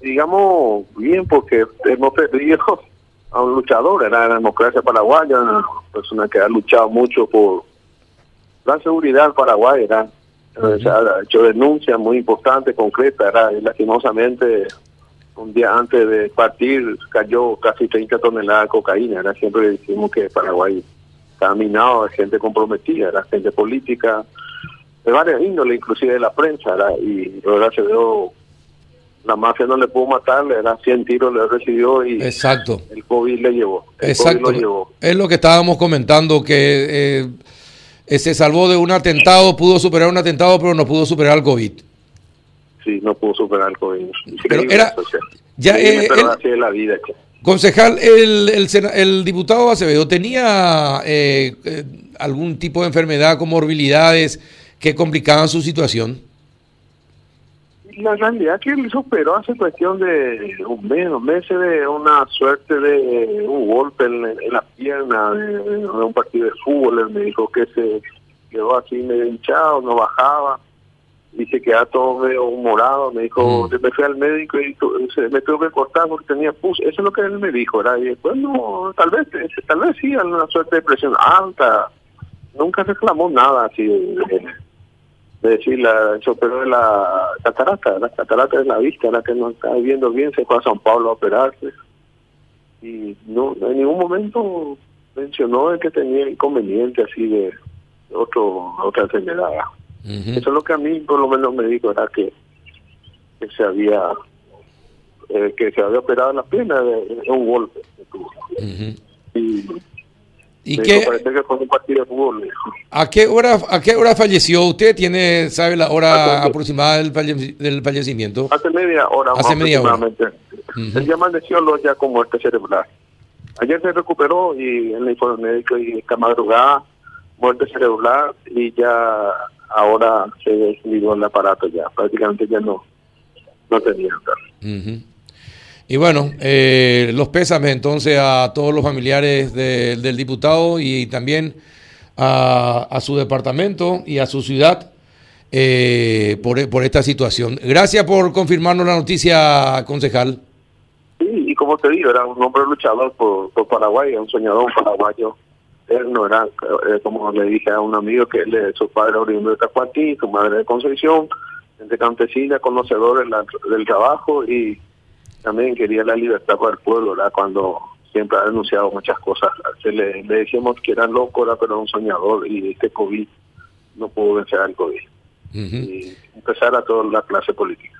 digamos, bien, porque hemos perdido a un luchador, era la democracia paraguaya, una persona que ha luchado mucho por la seguridad paraguaya, ha hecho denuncias muy importantes, concretas, era, y lastimosamente un día antes de partir cayó casi 30 toneladas de cocaína, era siempre decimos que Paraguay estaba minado de gente comprometida, era gente política, de varias índoles, inclusive de la prensa, y ahora se veo la mafia no le pudo matar, le era 100 tiros, le recibió y Exacto. el COVID le llevó. El Exacto. COVID lo llevó. Es lo que estábamos comentando, que eh, eh, se salvó de un atentado, pudo superar un atentado, pero no pudo superar el COVID. Sí, no pudo superar el COVID. Pero era- ya, eh, así la vida. Concejal, el, el diputado Acevedo tenía eh, eh, algún tipo de enfermedad, comorbilidades que complicaban su situación. La realidad que él superó hace cuestión de un mes, dos meses de una suerte de un golpe en, en la pierna de, de un partido de fútbol. Él me dijo que se quedó así medio hinchado, no bajaba y se quedaba todo medio morado. Me dijo, Mm. me fui al médico y se me tuvo que cortar porque tenía pus. Eso es lo que él me dijo. ¿verdad? Y después, no, tal vez, tal vez sí, una suerte de presión alta. Nunca reclamó nada así de, de- de decir la se operó de la catarata, la catarata de la vista, la que no está viendo bien, se fue a San Pablo a operarse y no en ningún momento mencionó de que tenía inconveniente así de otro otra enfermedad. Eso es lo que a mí por lo menos me dijo, era que, que se había eh, que se había operado la pierna de, de un golpe. Ujú. Y, ¿Y qué, parece que fue un partido de fútbol. me dijo. a qué hora a qué hora falleció? ¿Usted tiene sabe la hora aproximada del, falle- del fallecimiento? Hace media hora Hace más media hora. aproximadamente. Ujú. Él ya amaneció lo- ya con muerte cerebral. Ayer se recuperó y en el informe médico y esta madrugada muerte cerebral y ya ahora se desligó el aparato ya. Prácticamente ya no, no tenía. Ujú. Y bueno, eh, los pésames entonces a todos los familiares de- del diputado y también a, a su departamento y a su ciudad eh, por, por esta situación. Gracias por confirmarnos la noticia, concejal. Sí, y como te digo, era un hombre luchador por, por Paraguay, un soñador paraguayo. Él no era, eh, como le dije a un amigo, que él, es- su padre era oriundo de Tacuatí, su madre de Concepción, gente campesina, conocedor del trabajo y también quería la libertad para el pueblo, ¿verdad? Cuando siempre ha denunciado muchas cosas. Se le, le decíamos que era loco, ¿verdad? pero era un soñador y este COVID no pudo vencer al COVID. Y empezar a toda la clase política.